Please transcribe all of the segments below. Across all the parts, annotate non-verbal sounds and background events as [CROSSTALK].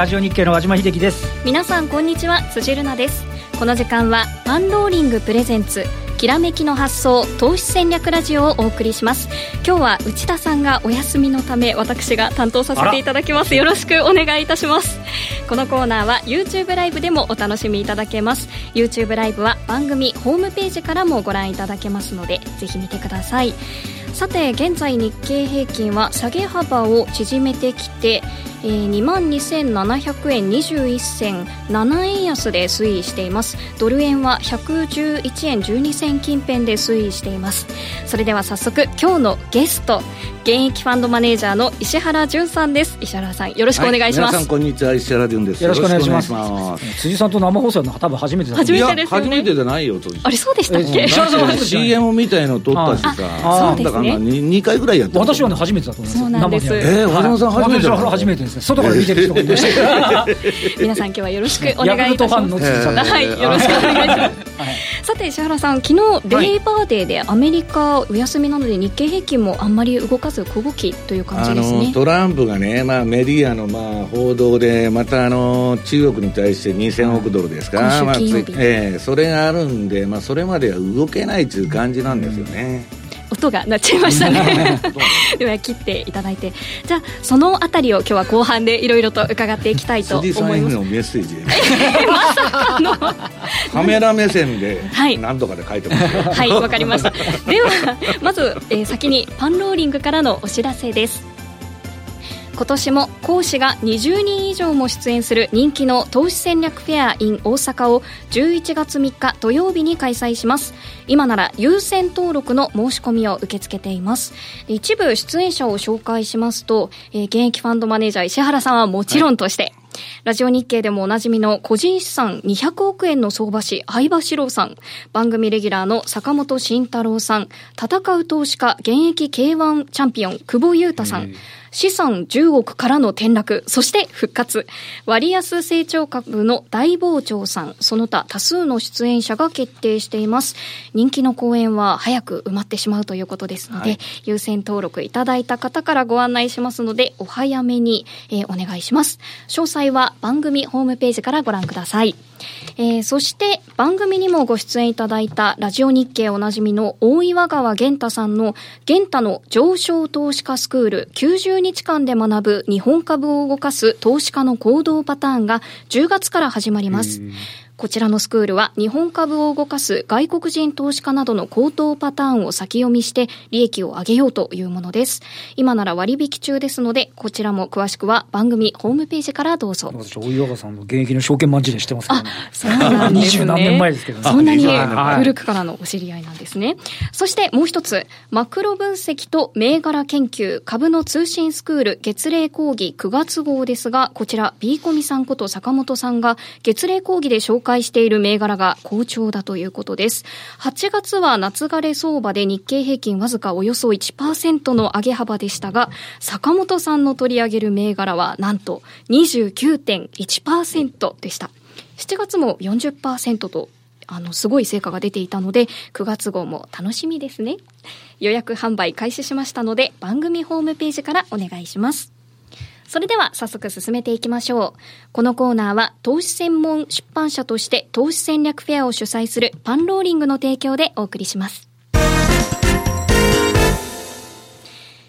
ラジオ日経の和島秀樹です。皆さんこんにちは辻るなです。この時間はパンローリングプレゼンツきらめきの発想投資戦略ラジオをお送りします。今日は内田さんがお休みのため私が担当させていただきます。よろしくお願いいたします。このコーナーは YouTube ライブでもお楽しみいただけます。YouTube ライブは番組ホームページからもご覧いただけますのでぜひ見てください。さて現在日経平均は下げ幅を縮めてきてえー、2万2700円21銭7円安で推移しています。ドル円は111円12銭近辺で推移しています。それでは早速今日のゲスト現役ファンドマネージャーの石原潤さんです。石原さんよろしくお願いします、はい、こんにちは石原潤です。よろしくお願いします。辻さんと生放送の多分初めて初めてですよね。初めてじゃないよあれそうでしたっけ？石原さん CM みたいの撮ったしさ。そうですね。2, 回ぐらいやった私はね初めてだと思います。そうなんです。えー、和島さん初めて初めてですね。外から見てる人がいました [LAUGHS] 皆さん今日はよろしくお願いいたします。はいよろしくお願いします。さて石原さん昨日レイバーデーでアメリカお休みなので日経平均もあんまり動かず小動きという感じですね。トランプがね、まあ、メディアのまあ報道でまたあの中国に対して2000億ドルですか、まあえー、それがあるんで、まあ、それまでは動けないという感じなんですよね。うん音が鳴っちゃいましたね。[LAUGHS] では切っていただいて。じゃあそのあたりを今日は後半でいろいろと伺っていきたいと思います。のメッセージ。[LAUGHS] まさかの。カメラ目線で何とかで書いてますはいわ、はい、かりました。ではまず、えー、先にパンローリングからのお知らせです今年も講師が20人以上も出演する人気の投資戦略フェア in 大阪を11月3日土曜日に開催します。今なら優先登録の申し込みを受け付けています。一部出演者を紹介しますと、えー、現役ファンドマネージャー石原さんはもちろんとして、はいラジオ日経でもおなじみの個人資産200億円の相場師、相場志郎さん、番組レギュラーの坂本慎太郎さん、戦う投資家、現役 K1 チャンピオン、久保優太さん、資産10億からの転落、そして復活。割安成長株の大傍聴さん、その他多数の出演者が決定しています。人気の公演は早く埋まってしまうということですので、はい、優先登録いただいた方からご案内しますので、お早めに、えー、お願いします。詳細は番組ホームページからご覧ください。えー、そして番組にもご出演いただいたラジオ日経おなじみの大岩川源太さんの源太の上昇投資家スクール90日間で学ぶ日本株を動かす投資家の行動パターンが10月から始まります。こちらのスクールは日本株を動かす外国人投資家などの高騰パターンを先読みして利益を上げようというものです。今なら割引中ですので、こちらも詳しくは番組ホームページからどうぞ。私、大岩さんの現役の証券マンジでしてますね、あ、そうなんですね。何年前ですけど、ね、そんなに古くからのお知り合いなんですね。そしてもう一つ、マクロ分析と銘柄研究株の通信スクール月例講義9月号ですが、こちら B コミさんこと坂本さんが月例講義で紹介介している銘柄が好調だということです。8月は夏枯れ相場で日経平均わずかおよそ1%の上げ幅でしたが、坂本さんの取り上げる銘柄はなんと29.1%でした。7月も40%とあの、すごい成果が出ていたので、9月号も楽しみですね。予約販売開始しましたので、番組ホームページからお願いします。それでは早速進めていきましょう。このコーナーは投資専門出版社として投資戦略フェアを主催するパンローリングの提供でお送りします。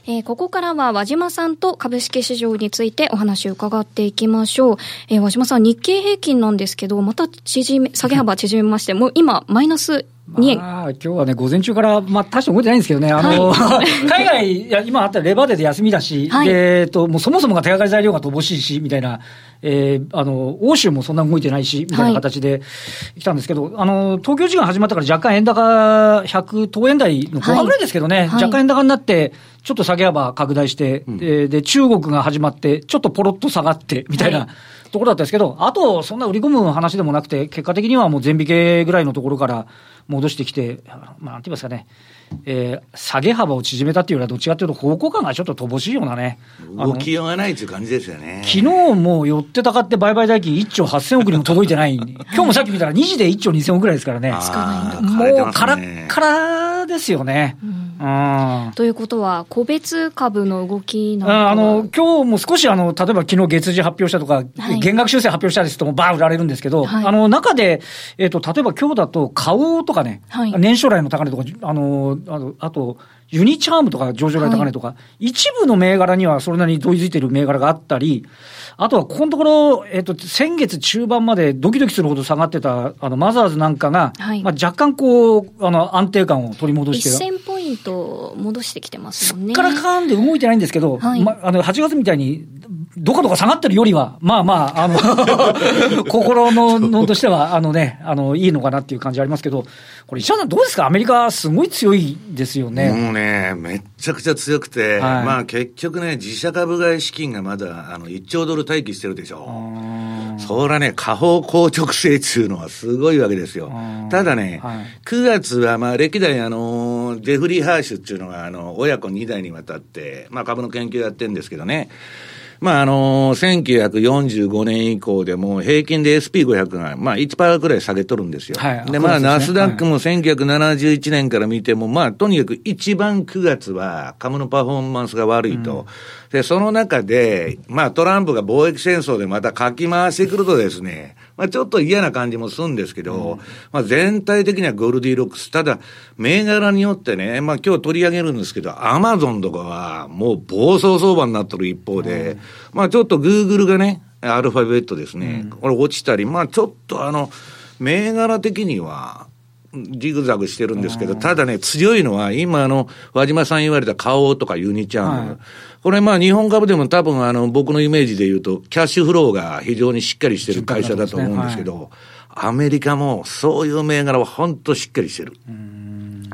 えー、ここからは和島さんと株式市場についてお話を伺っていきましょう。えー、和島さん、日経平均なんですけど、また縮め、下げ幅縮めまして、もう今、マイナス2円。まあ、今日はね、午前中から、まあ、大して動いてないんですけどね、あの、はい、[LAUGHS] 海外、いや、今あったレバーデーで休みだし、はい、で、えっと、もうそもそもが手がかり材料が乏しいし、みたいな、えー、あの、欧州もそんな動いてないし、みたいな形で来たんですけど、はい、あの、東京時間始まったから若干円高100、等円台の後半ぐらいですけどね、若干円高になって、ちょっと下げ幅拡大して、うん、で、で、中国が始まって、ちょっとポロッと下がって、みたいな、ところだったんですけど、あと、そんな売り込む話でもなくて、結果的にはもう全引けぐらいのところから戻してきて、まあ、なんて言いますかね、えー、下げ幅を縮めたっていうよりは、どっちかというと、方向感がちょっと乏しいようなね。動きようがないっていう感じですよね。昨日も寄ってたかって売買代金1兆8000億にも届いてない [LAUGHS] 今日もさっき見たら2時で1兆2000億ぐらいですからね。少ないもう、からからですよね。うんということは、個別株の動きなんあの今日も少しあの、例えば昨日月次発表したとか、はい、減額修正発表したりすると、ばー売られるんですけど、はい、あの中で、えーと、例えば今日だと、花王とかね、はい、年初来の高値とか、あのあのあと、ユニチャームとか上場来高値とか、はい、一部の銘柄にはそれなりに同意づいてる銘柄があったり、あとはここのところ、えっ、ー、と、先月中盤までドキドキするほど下がってた、あの、マザーズなんかが、はい、まあ若干こう、あの、安定感を取り戻して1000ポイント戻してきてますもんね。すっからかんで動いてないんですけど、はい、まあの、8月みたいに、どこどこ下がってるよりは、まあまあ、あの [LAUGHS] 心ののとしては、あのね、あの、いいのかなっていう感じありますけど、これ、石原さんどうですか？アメリカ、すごい強いですよね。もうね、めっちゃくちゃ強くて、はい、まあ結局ね、自社株買い資金がまだ、あの、1兆ドル待機してるでしょ。そらね、下方硬直性っていうのはすごいわけですよ。ただね、はい、9月はまあ歴代あの、ジェフリー・ハーシュっていうのが、あの、親子2代にわたって、まあ株の研究やってるんですけどね、まあ、あのー、1945年以降でも平均で SP500 が、まあ、1%ぐらい下げとるんですよ。はい、で、まあ、ナスダックも1971年から見ても、まあ、とにかく一番9月は株のパフォーマンスが悪いと。うんで、その中で、まあトランプが貿易戦争でまたかき回してくるとですね、まあちょっと嫌な感じもするんですけど、うん、まあ全体的にはゴールディロックス。ただ、銘柄によってね、まあ今日取り上げるんですけど、アマゾンとかはもう暴走相場になってる一方で、うん、まあちょっとグーグルがね、アルファベットですね、うん、これ落ちたり、まあちょっとあの、銘柄的には、ジグザグしてるんですけど、ただね、強いのは、今、あの、和島さん言われた花王とかユニチャーム、はい、これ、まあ、日本株でも多分、あの、僕のイメージで言うと、キャッシュフローが非常にしっかりしてる会社だと思うんですけど、アメリカもそういう銘柄は本当しっかりしてる。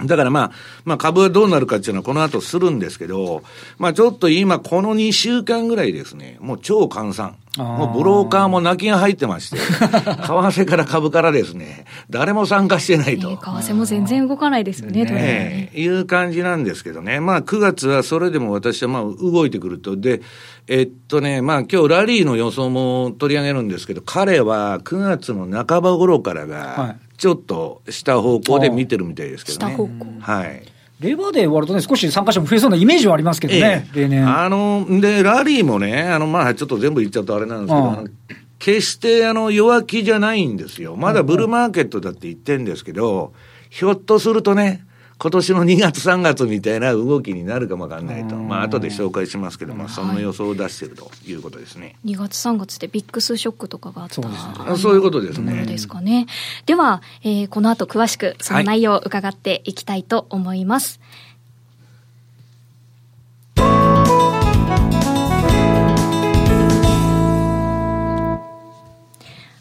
だからまあ、まあ株はどうなるかっていうのはこの後するんですけど、まあちょっと今この2週間ぐらいですね、もう超換算。もうブローカーも泣きが入ってまして、[LAUGHS] 為替から株からですね、誰も参加してないと。為替も全然動かないですよね、ねいう感じなんですけどね。まあ9月はそれでも私はまあ動いてくると。で、えっとね、まあ今日ラリーの予想も取り上げるんですけど、彼は9月の半ば頃からが、ちょっと下方向で見てるみたいですけどね。下方向はい。レバーで終わるとね、少し参加者も増えそうなイメージはありますけどね、ええ、例年。あの、で、ラリーもね、あの、まあ、ちょっと全部言っちゃうとあれなんですけど、決してあの弱気じゃないんですよ。まだブルーマーケットだって言ってんですけど、ひょっとするとね、今年の2月3月みたいな動きになるかもわかんないと。まあ後で紹介しますけど、まあその予想を出しているということですね。2月3月でビックスショックとかがあったそうそういうことですね。ですかね。では、えー、この後詳しくその内容を伺っていきたいと思います。はい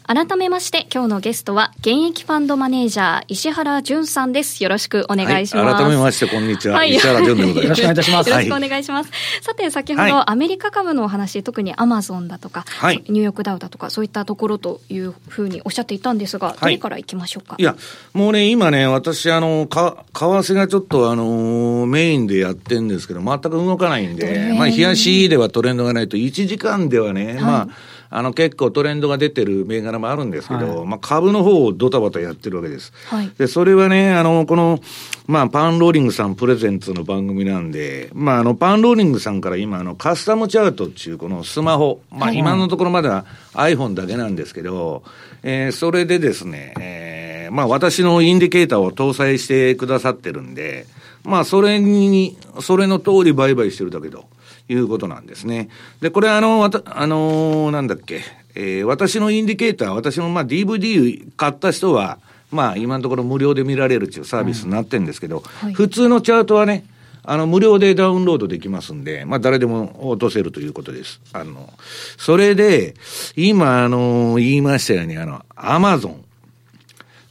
改めまして今日のゲストは現役ファンドマネージャー石原淳さんです。よろしくお願いします、はい、改めましてこんにちは、はい、石原淳でございます。よろしくお願いします。よろしくお願い。します、さて先ほどアメリカ株のお話特にアマゾンだとか、はい、ニューヨークダウだとかそういったところというふうにおっしゃっていたんですが、どれからいきましょうか？いやもうね今ね私あのか為替がちょっとあのメインでやってるんですけど全く動かないんでまあ冷やしではトレンドがないと1時間ではね、まああの結構トレンドが出てる銘柄もあるんですけど、はい、まあ株の方をドタバタやってるわけです。はい、で、それはね、あの、この、まあパンローリングさんプレゼンツの番組なんで、まああのパンローリングさんから今あのカスタムチャートっていうこのスマホ、まあ今のところまだ iPhone だけなんですけど、えー、それでですね、えー、まあ私のインディケーターを搭載してくださってるんで、まあそれに、それの通り売買してるだけど、いうことなんですね。で、これあの、わた、あのー、なんだっけ、えー、私のインディケーター、私のまあ DVD 買った人は、まあ今のところ無料で見られるっていうサービスになってるんですけど、うんはい、普通のチャートはね、あの、無料でダウンロードできますんで、まあ、誰でも落とせるということです。あの、それで、今、あの、言いましたように、あの、アマゾン。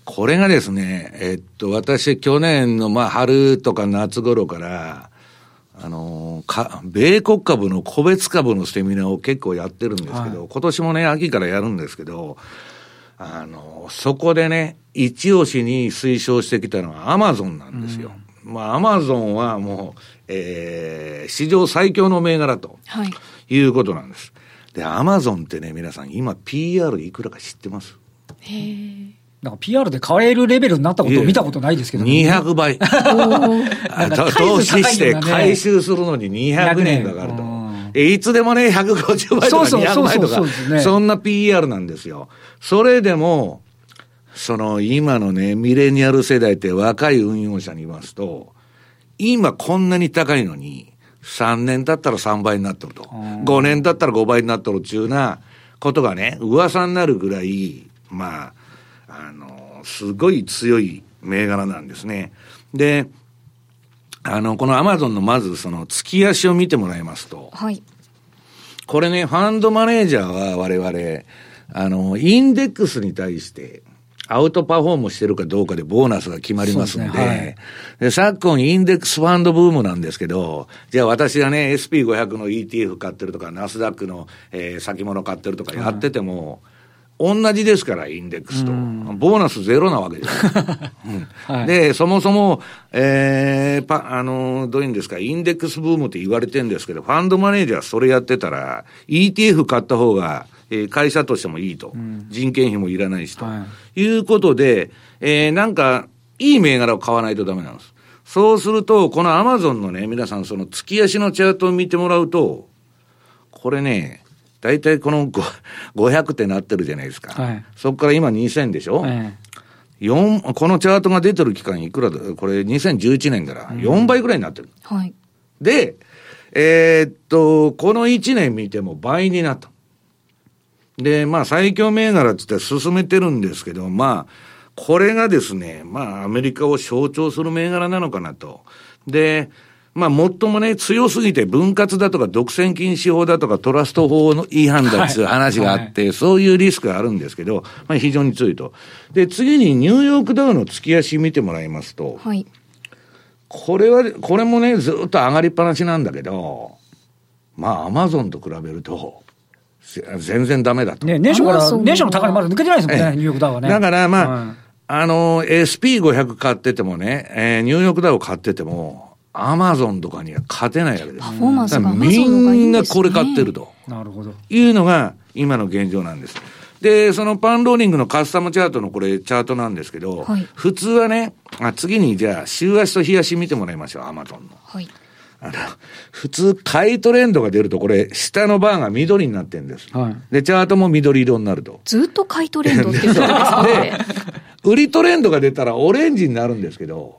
これがですね、えっと、私、去年の、まあ、春とか夏頃から、あのか、米国株の個別株のセミナーを結構やってるんですけど、はい、今年もね、秋からやるんですけど、あの、そこでね、一押しに推奨してきたのはアマゾンなんですよ。うん、まあ、アマゾンはもう、えー、史上最強の銘柄と、はい、いうことなんです。で、アマゾンってね、皆さん、今 PR いくらか知ってます？へなんか PR で買えるレベルになったことを見たことないですけど、ね、200倍。[LAUGHS] 投資して回収するのに200年かかると。いつでもね、150倍とか200倍とか、そんな PR なんですよ。それでも、その今のね、ミレニアル世代って若い運用者にいますと、今こんなに高いのに、3年経ったら3倍になってると。5年経ったら5倍になってるっていうなことがね、噂になるぐらい、まあ、すごい強い銘柄なんですね。で、あの、このアマゾンのまずその月足を見てもらいますと、はい。これね、ファンドマネージャーは我々、あの、インデックスに対して、アウトパフォームしてるかどうかでボーナスが決まりますんで、で、ねはい、昨今インデックスファンドブームなんですけど、じゃあ私がね、SP500 の ETF 買ってるとか、ナスダックの、えー、先物買ってるとかやってても、はい同じですから、インデックスと。ボーナスゼロなわけですよ。[LAUGHS] はい、で、そもそも、えー、パ、あの、どういうんですか、インデックスブームって言われてるんですけど、ファンドマネージャーそれやってたら、ETF 買った方が、えー、会社としてもいいと。うん、人件費もいらないしと。はい、いうことで、えー、なんか、いい銘柄を買わないとダメなんです。そうすると、このアマゾンのね、皆さんその月足のチャートを見てもらうと、これね、大体この500ってなってるじゃないですか。はい、そこから今2000でしょ、はい4このチャートが出てる期間いくらだ？これ2011年から4倍ぐらいになってる。うん、はい。で、えー、っと、この1年見ても倍になった。で、まあ最強銘柄って言って進めてるんですけど、まあ、これがですね、まあアメリカを象徴する銘柄なのかなと。で、まあ、最もね、強すぎて分割だとか独占禁止法だとかトラスト法の違反だっていう話があって、はいはい、そういうリスクがあるんですけど、まあ、非常に強いと。で、次にニューヨークダウの月足見てもらいますと、はい、これは、これもね、ずっと上がりっぱなしなんだけど、まあ、アマゾンと比べると、全然ダメだと。ね、年初から、年初の高値まだ抜けてないですもんね、ニューヨークダウはね。だからまあ、はい、あの、SP500 買っててもね、えー、ニューヨークダウ買ってても、アマゾンとかには勝てないわけです。パフォーマンスがみんなこれ買ってると。なるほど。いうのが今の現状なんです。で、そのパンローリングのカスタムチャートのこれチャートなんですけど、はい、普通はね、あ次にじゃあ週足と日足見てもらいましょう、アマゾンの。はい。あの、普通、買いトレンドが出ると、これ、下のバーが緑になってるんです。はい。で、チャートも緑色になると。ずっと買いトレンドって言ってるんですか [LAUGHS] で、売りトレンドが出たらオレンジになるんですけど、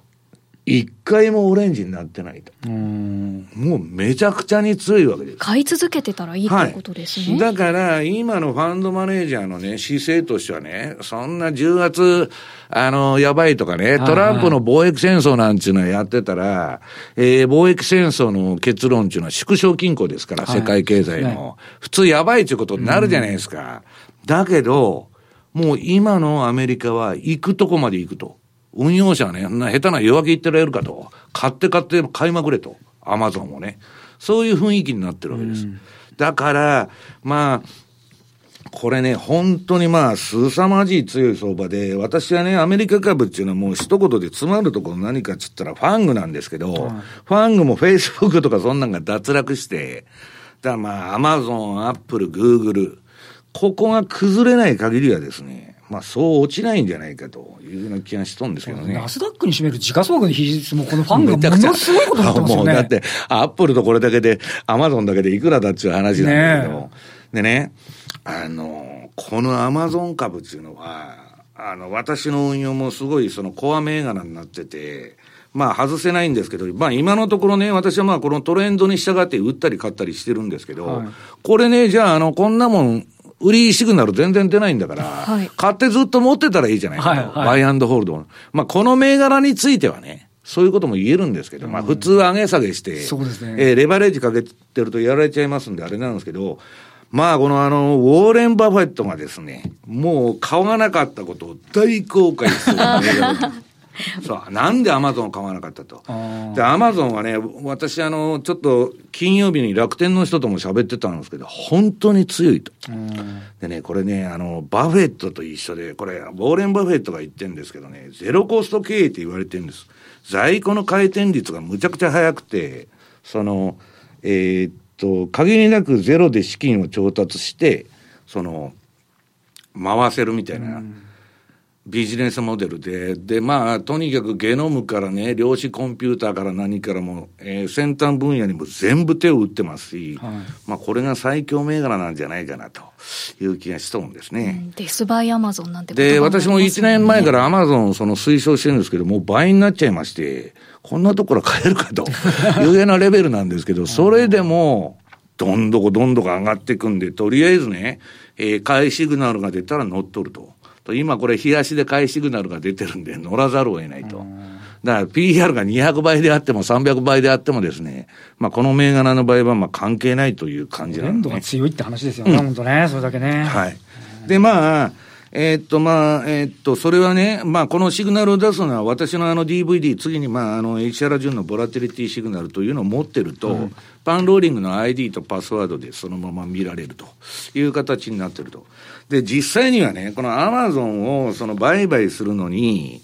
一回もオレンジになってないと。もうめちゃくちゃに強いわけです。買い続けてたらいいってことですね。はい、だから、今のファンドマネージャーのね、姿勢としてはね、そんな10月、あの、やばいとかね、トランプの貿易戦争なんていうのはやってたら、えー、貿易戦争の結論っていうのは縮小均衡ですから、世界経済の。普通やばいっていうことになるじゃないですか。だけど、もう今のアメリカは行くとこまで行くと。運用者はね、下手な弱気言ってられるかと。買って買って買いまくれと。アマゾンもね。そういう雰囲気になってるわけです。うん、だから、まあ、これね、本当にまあ、凄まじい強い相場で、私はね、アメリカ株っていうのはもう一言で詰まるところ何かっつったらファングなんですけど、はい、ファングもフェイスブックとかそんなんが脱落して、だからまあ、アマゾン、アップル、グーグル、ここが崩れない限りはですね、まあ、そう落ちないんじゃないかというような気がしとんですけどね。ナスダックに占める時価総額の比率も、このファンが [LAUGHS] ものすごいことになってますよね。もうだって、アップルとこれだけで、アマゾンだけでいくらだっていう話なんだけど、ねでね、あの、このアマゾン株っていうのは、あの、私の運用もすごいそのコア銘柄になってて、まあ外せないんですけど、まあ今のところね、私はまあこのトレンドに従って売ったり買ったりしてるんですけど、はい、これね、じゃああの、こんなもん売りシグナル全然出ないんだから、はい、買ってずっと持ってたらいいじゃないかと、はいはい、バイアンドホールド。まあ、この銘柄についてはね、そういうことも言えるんですけど、まあ、普通上げ下げして、そうですね。えー、レバレッジかけてるとやられちゃいますんで、あれなんですけど、まあ、このあの、ウォーレン・バフェットがですね、もう買わなかったことを大公開する銘柄そう、なんでアマゾンを買わなかったと。で、アマゾンはね、私、あの、ちょっと金曜日に楽天の人とも喋ってたんですけど、本当に強いと。でね、これね、あの、バフェットと一緒で、これ、ウォーレン・バフェットが言ってるんですけどね、ゼロコスト経営って言われてるんです。在庫の回転率がむちゃくちゃ速くて、その、えー、っと、限りなくゼロで資金を調達して、その、回せるみたいな。ビジネスモデルで、で、まあ、とにかくゲノムからね、量子コンピューターから何からも、えー、先端分野にも全部手を打ってますし、はい、まあ、これが最強銘柄なんじゃないかなという気がしとるんですね。うん、デスバイアマゾンなんてで、私も1年前からアマゾンその推奨してるんですけど、もう倍になっちゃいまして、こんなところ買えるかと [LAUGHS] いうようなレベルなんですけど、それでも、どんどこどんどこ上がっていくんで、とりあえずね、えー、買いシグナルが出たら乗っ取ると。今これ、冷やしで買いシグナルが出てるんで、乗らざるを得ないと。だから PR が200倍であっても300倍であってもですね、まあ、この銘柄の場合はまあ関係ないという感じなんで、ね。が強いって話ですよね、うん、本当ね、それだけね。はい。で、まあ、えー、っと、まあ、えー、っと、それはね、まあ、このシグナルを出すのは、私のあの DVD、次に、まあ、あの、HR 順のボラティリティシグナルというのを持ってると、うん、パンローリングの ID とパスワードでそのまま見られるという形になってると。で、実際にはね、このアマゾンをその売買するのに、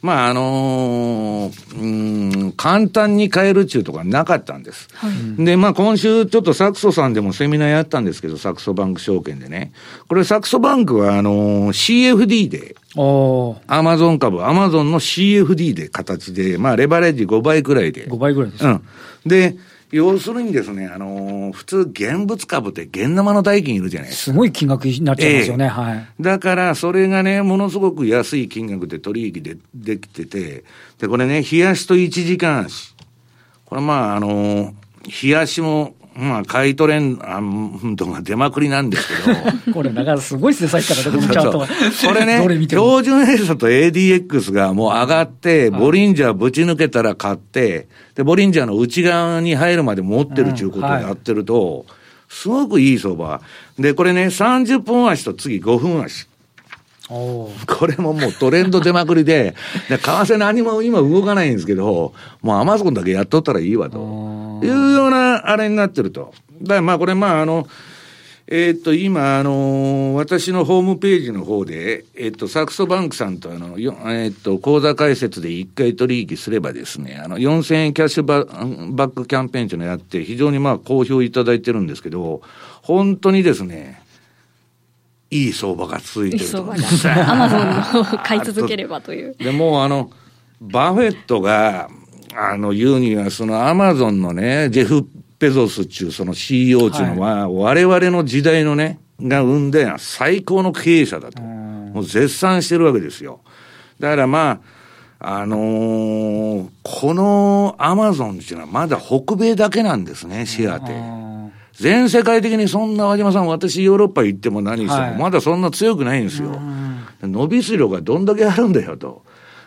まあ、あのー、うん、簡単に買えるっていうところはなかったんです。はい、で、まあ、今週ちょっとサクソさんでもセミナーやったんですけど、サクソバンク証券でね。これサクソバンクは、あのー、CFD で、アマゾン株、アマゾンの CFD で形で、まあ、レバレッジ5倍くらいで。5倍くらいです。うん。で、要するにですね、あのー、普通現物株って現生の代金いるじゃないですか。すごい金額になっちゃいますよね、えー、はい。だから、それがね、ものすごく安い金額で取引でできてて、で、これね、冷やしと1時間足。これまあ、あのー、冷やしもまあ、買い取れん、あんとが出まくりなんですけど。[LAUGHS] これ、だからすごいですね、さっきから出てちゃうと。これね、標準偏差と ADX がもう上がって、ボリンジャーぶち抜けたら買って、で、ボリンジャーの内側に入るまで持ってるということをやってると、すごくいい相場。で、これね、30分足と次5分足。これももうトレンド出まくりで、で為替何も今動かないんですけど、もうアマゾンだけやっとったらいいわと。いうようなあれになってると。だからまあこれまああの、えー、っと、今、あのー、私のホームページの方で、えー、っと、サクソバンクさんと、あの、よえー、っと、口座開設で一回取引すればですね、あの、4000円キャッシュババックキャンペーンというのをやって、非常にまあ、好評いただいてるんですけど、本当にですね、いい相場が続いてると。いい相場が。[LAUGHS] アマゾンの買い続ければという。でもあの、バフェットが、あの、言うには、そのアマゾンのね、ジェフ・ペゾスっていうその CEO っていうのは、はい、我々の時代のね、が生んで最高の経営者だと。もう絶賛してるわけですよ。だからまあ、あのー、このアマゾンっていうのはまだ北米だけなんですね、シェアって。全世界的にそんな和島さん、私ヨーロッパ行っても何しても、まだそんな強くないんですよ。伸びしろがどんだけあるんだよと。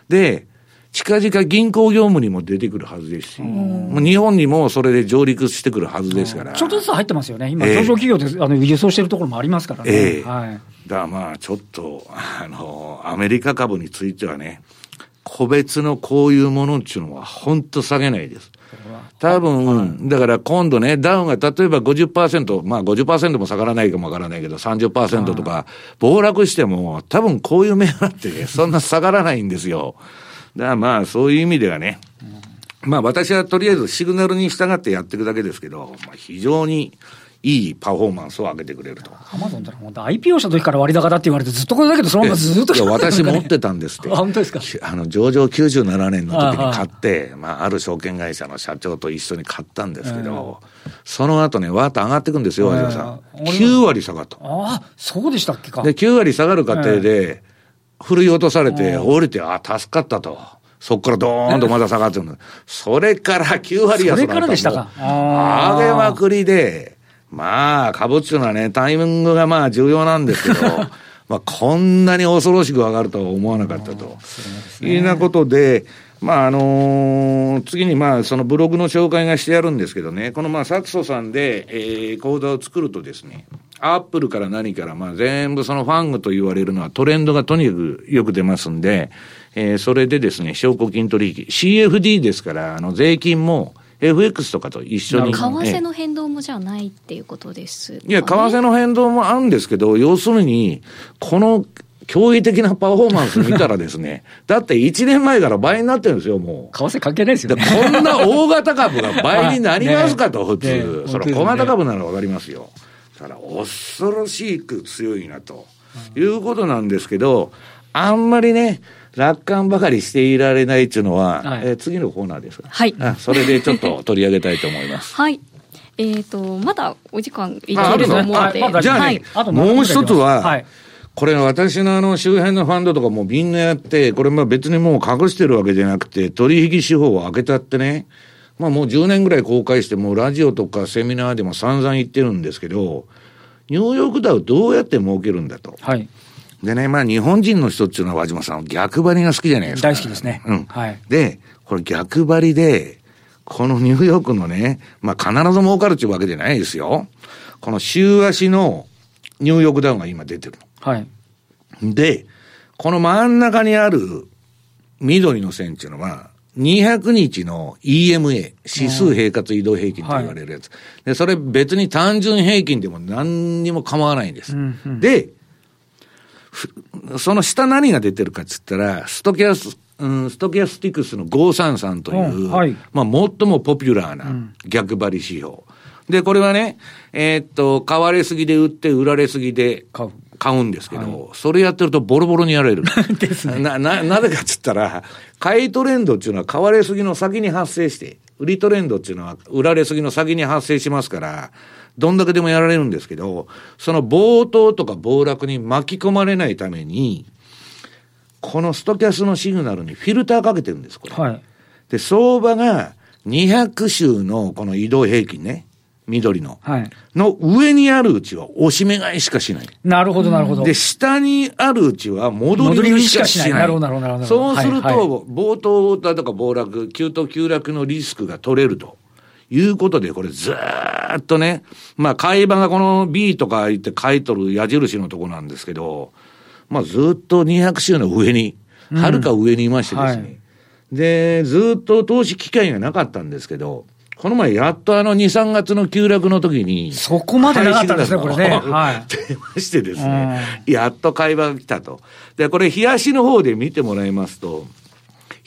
で、近々銀行業務にも出てくるはずですし、日本にもそれで上陸してくるはずですから。ちょっとずつ入ってますよね。今、上場企業で、あの輸送してるところもありますからね。えー、はい。だからまあ、ちょっと、あの、アメリカ株についてはね、個別のこういうものっていうのは本当下げないです。多分、だから今度ね、ダウンが例えば50%、まあ50%も下がらないかもわからないけど、30%とか、暴落しても、多分こういう銘柄って、そんな下がらないんですよ。だからまあ、そういう意味ではね、まあ私はとりあえずシグナルに従ってやっていくだけですけど、まあ非常に、いいパフォーマンスを上げてくれると。アマゾンって本当 IPO した時から割高だって言われてずっとこれだけど、そのままずっと、[LAUGHS] ね、私持ってたんですって。本当ですか？あの、上場97年の時に買って、あまあ、ある証券会社の社長と一緒に買ったんですけど、その後ね、わーっと上がっていくんですよ、和島さん。9割下がった。ああ、そうでしたっけか。で、9割下がる過程で、振り落とされて、降りて、ああ、助かったと。そこからドーンとまた下がってるそれから9割安それからでしたか。上げまくりで、まあ、株っていうのはね、タイミングがまあ重要なんですけど、[LAUGHS] まあ、こんなに恐ろしく上がるとは思わなかったと。いうようなことで、まあ、あのー、次にまあ、そのブログの紹介がしてやるんですけどね、このまあ、サクソさんで、えー、講座を作るとですね、アップルから何から、まあ、全部そのファングと言われるのはトレンドがとにかくよく出ますんで、えー、それでですね、証拠金取引、CFD ですから、あの、税金も、FX とかと一緒に。為替の変動もじゃないっていうことです、ね、いや、為替の変動もあるんですけど、要するに、この驚異的なパフォーマンス見たらですね、[LAUGHS] だって1年前から倍になってるんですよ、もう。為替関係ないですよ、ね、こんな大型株が倍になりますかと、[LAUGHS] 普通。ね、それ小型株ならわかりますよ。だから恐ろしく強いなと。いうことなんですけど、あんまりね、楽観ばかりしていられないっていうのは、はい、えー、次のコーナーですはいあ。それでちょっと取り上げたいと思います。[LAUGHS] はい。えっ、ー、と、まだお時間いけると思うので。まあ、じゃあね、はい、もう一つは、はい、これ私のあの周辺のファンドとかもみんなやって、これまあ別にもう隠してるわけじゃなくて、取引手法を開けたってね、まあもう10年ぐらい公開して、もうラジオとかセミナーでも散々言ってるんですけど、ニューヨークダウどうやって儲けるんだと。はい。でね、まあ日本人の人っていうのは和島さん、逆張りが好きじゃないですか。大好きですね。うん。はい。で、これ逆張りで、このニューヨークのね、まあ必ず儲かるっていうわけじゃないですよ。この週足のニューヨークダウンが今出てるの。はい。で、この真ん中にある緑の線っていうのは、200日の EMA、指数平滑移動平均と言われるやつ。はい、で、それ別に単純平均でも何にも構わないんです。うんうん、で、その下何が出てるかっつったら、ストキャス、うん、ストキャスティクスの533という、はい、まあ最もポピュラーな逆張り指標。で、これはね、えー、っと、買われすぎで売って、売られすぎで買うんですけど、はい、それやってるとボロボロにやられる。[LAUGHS] ですね。な、な、なぜかっつったら、買いトレンドっていうのは買われすぎの先に発生して、売りトレンドっていうのは売られすぎの先に発生しますから、どんだけでもやられるんですけど、その暴騰とか暴落に巻き込まれないために、このストキャスのシグナルにフィルターかけてるんです、これ。はい。で、相場が200週のこの移動平均ね、緑の。はい。の上にあるうちは押し目買いしかしない。なるほど、なるほど。で、下にあるうちは戻り売りしかしない。なるほど、なるほど。そうすると、はいはい、冒頭だとか暴落、急騰急落のリスクが取れると。いうことで、これずーっとね、まあ、買い場がこの B とか言って書いとる矢印のとこなんですけど、まあ、ずっと200週の上に、はるか上にいましてですね、うんはい、で、ずっと投資機会がなかったんですけど、この前やっとあの2、3月の急落の時に。そこまでなかったんですね、これね。[LAUGHS] はい。出ましてですね、やっと買い場が来たと。で、これ、冷やしの方で見てもらいますと、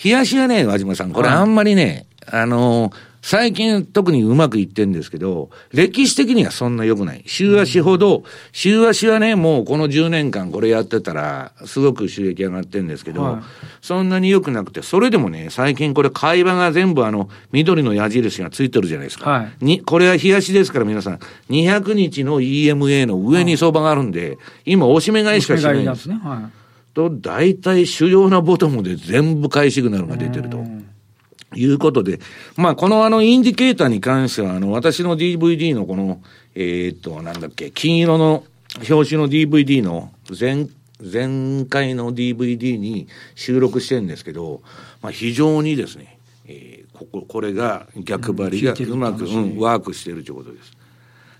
冷やしはね、和島さん、これあんまりね、はい、あのー最近特にうまくいってんですけど、歴史的にはそんな良くない。週足ほど、週足はね、もうこの10年間これやってたら、すごく収益上がってんですけど、はい、そんなに良くなくて、それでもね、最近これ会話が全部あの、緑の矢印がついてるじゃないですか。はい、に、これは日足ですから皆さん、200日の EMA の上に相場があるんで、今押し目買いしかしないんです。ね。はい。と、大体主要なボトムで全部買いシグナルが出てると。いうことで、まあ、このあの、インディケーターに関しては、あの、私の DVD のこの、えー、っと、なんだっけ、金色の表紙の DVD の前、前回の DVD に収録してるんですけど、まあ、非常にですね、えー、ここ、これが逆張りがうまく、うん、ワークしてるということです。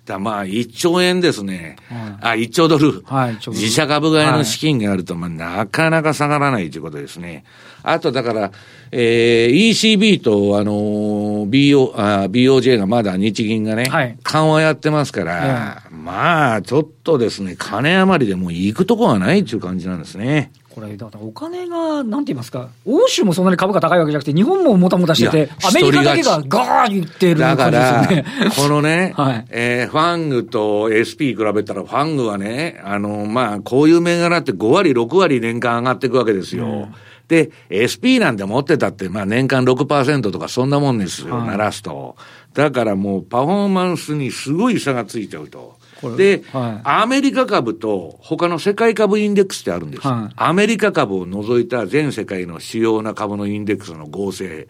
だまあ、1兆円ですね。はい、あ、1兆ドル。はい、自社株買いの資金があると、まあ、なかなか下がらないということですね。あと、だから、えー、ECB と、あのー、BO、あ、BOJ がまだ日銀がね、はい、緩和やってますから、まあ、ちょっとですね、金余りでもう行くとこはないっていう感じなんですね。これ、だからお金が、なんて言いますか、欧州もそんなに株価高いわけじゃなくて、日本ももたもたしてて、アメリカだけがガーッ言ってる感じですよね。このね、[LAUGHS] はい、えー、ファングと SP 比べたら、ファングはね、あの、まあ、こういう銘柄って5割、6割年間上がっていくわけですよ。うんで、SP なんて持ってたって、まあ年間6%とかそんなもんですよ、鳴らすと。だからもうパフォーマンスにすごい差がついちゃうと。で、はい、アメリカ株と他の世界株インデックスってあるんです。はい、アメリカ株を除いた全世界の主要な株のインデックスの合成。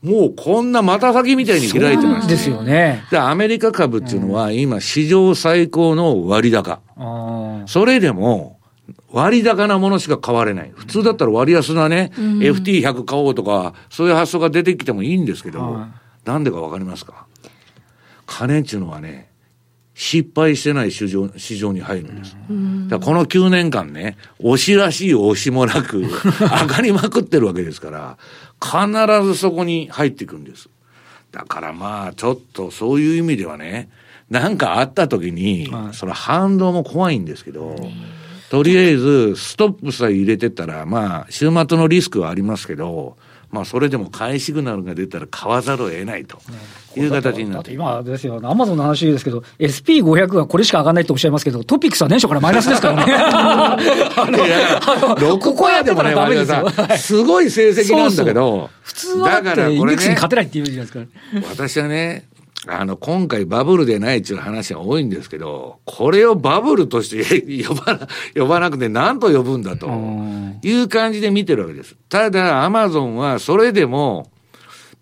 もうこんな股先みたいに開いてます、ね、ですよね。で、アメリカ株っていうのは今史上最高の割高。それでも、割高なものしか買われない。普通だったら割安なね、うん、FT100 買おうとか、そういう発想が出てきてもいいんですけど、なんでかわかりますか？金っていうのはね、失敗してない市場市場に入るんです。だこの9年間ね、推しらしい推しもなく、[LAUGHS] 上がりまくってるわけですから、必ずそこに入っていくんです。だからまあ、ちょっとそういう意味ではね、なんかあった時に、その反動も怖いんですけど、とりあえず、ストップさえ入れてたら、まあ、週末のリスクはありますけど、まあ、それでも買いシグナルが出たら買わざるを得ないと。いう形になって今ですよ、アマゾンの話ですけど、SP500 はこれしか上がらないとおっしゃいますけど、トピックスは年初からマイナスですからね。[LAUGHS] ここやでもね、[LAUGHS] すごい成績なんだけど、普通はだからインデックスに勝てないって言うじゃないですか。私はね、あの、今回バブルでないっていう話が多いんですけど、これをバブルとして [LAUGHS] 呼ばな、呼ばなくて何と呼ぶんだという感じで見てるわけです。ただ、アマゾンはそれでも、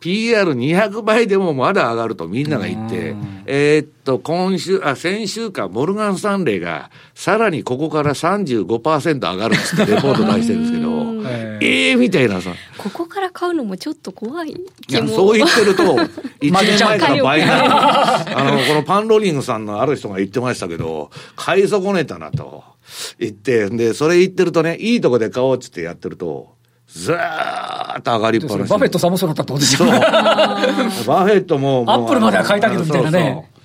PR200 倍でもまだ上がるとみんなが言って、えー、っと、今週、あ、先週か、モルガン・スタンレーが、さらにここから35%上がるってレポート出してるんですけど、ええー、みたいなさ。ここから買うのもちょっと怖いいや、そう言ってると、[LAUGHS] 1年前から倍になる。あの、このパンローリングさんのある人が言ってましたけど、買い損ねたなと言って、で、それ言ってるとね、いいとこで買おうっつってやってると、ずーっと上がりっぱなし。バフェットさんもそうだったってことですよ。バフェットもアップルまでは買いたけどみたいなね。そうそう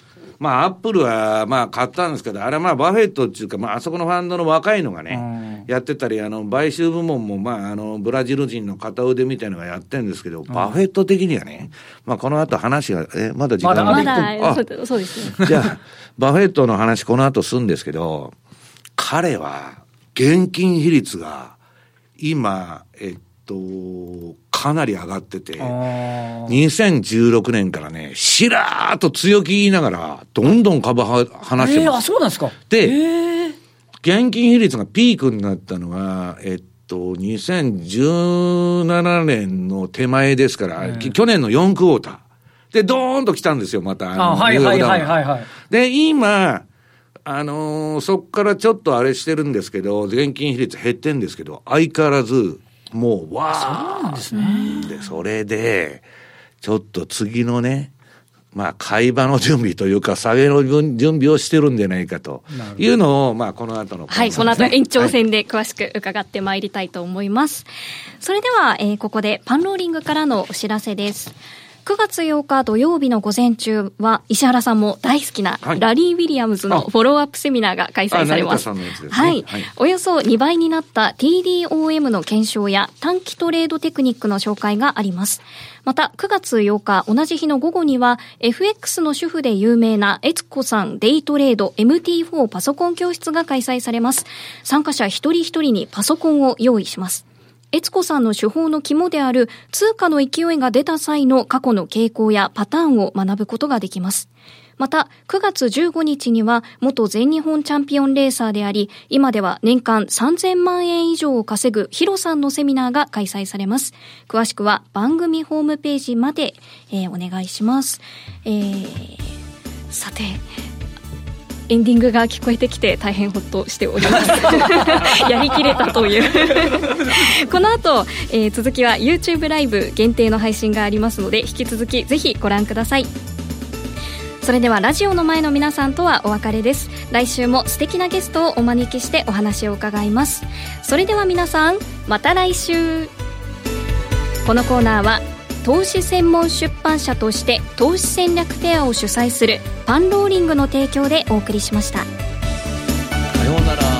まあ、アップルは、まあ、買ったんですけど、あれはまあ、バフェットっていうか、まあ、あそこのファンドの若いのがね、やってたり、あの、買収部門も、まあ、あの、ブラジル人の片腕みたいなのがやってるんですけど、バフェット的にはね、まあ、この後話が、え、まだ時間がまだ、まだそうですね。じゃあ、バフェットの話、この後するんですけど、彼は、現金比率が、今、えっと、かなり上がってて、2016年からね、しらーっと強気言いながら、どんどん株は話してます。えー、あ、そうなんですか？で、えー、現金比率がピークになったのが、えっと、2017年の手前ですから、えー、去年の4クォーター。で、ドーンと来たんですよ、また。あはいはいはいはい、はい。で、今、あのー、そこからちょっとあれしてるんですけど、現金比率減ってんですけど、相変わらず、もう、わあ。そうなんですね。で、それで、ちょっと次のね、まあ、会話の準備というか、下げの準備をしてるんじゃないかというのを、まあ、この後の、はい、この後延長戦で詳しく伺ってまいりたいと思います。はい、それでは、えー、ここでパンローリングからのお知らせです。9月8日土曜日の午前中は、石原さんも大好きなラリー・ウィリアムズのフォローアップセミナーが開催されます。はい、およそ2倍になった TDOM の検証や短期トレードテクニックの紹介があります。また、9月8日、同じ日の午後には、FX の主婦で有名なエツコさんデイトレード MT4 パソコン教室が開催されます。参加者一人一人にパソコンを用意します。悦子さんの手法の肝である通貨の勢いが出た際の過去の傾向やパターンを学ぶことができます。また、9月15日には、元全日本チャンピオンレーサーであり、今では年間3000万円以上を稼ぐヒロさんのセミナーが開催されます。詳しくは番組ホームページまで、えー、お願いします。えー、さて、エンディングが聞こえてきて大変ほっとしております。[LAUGHS] やりきれたという。[LAUGHS] この後、えー、続きは YouTube ライブ限定の配信がありますので引き続きぜひご覧ください。それではラジオの前の皆さんとはお別れです。来週も素敵なゲストをお招きしてお話を伺います。それでは皆さんまた来週。このコーナーは投資専門出版社として投資戦略フェアを主催するパンローリングの提供でお送りしました。さようなら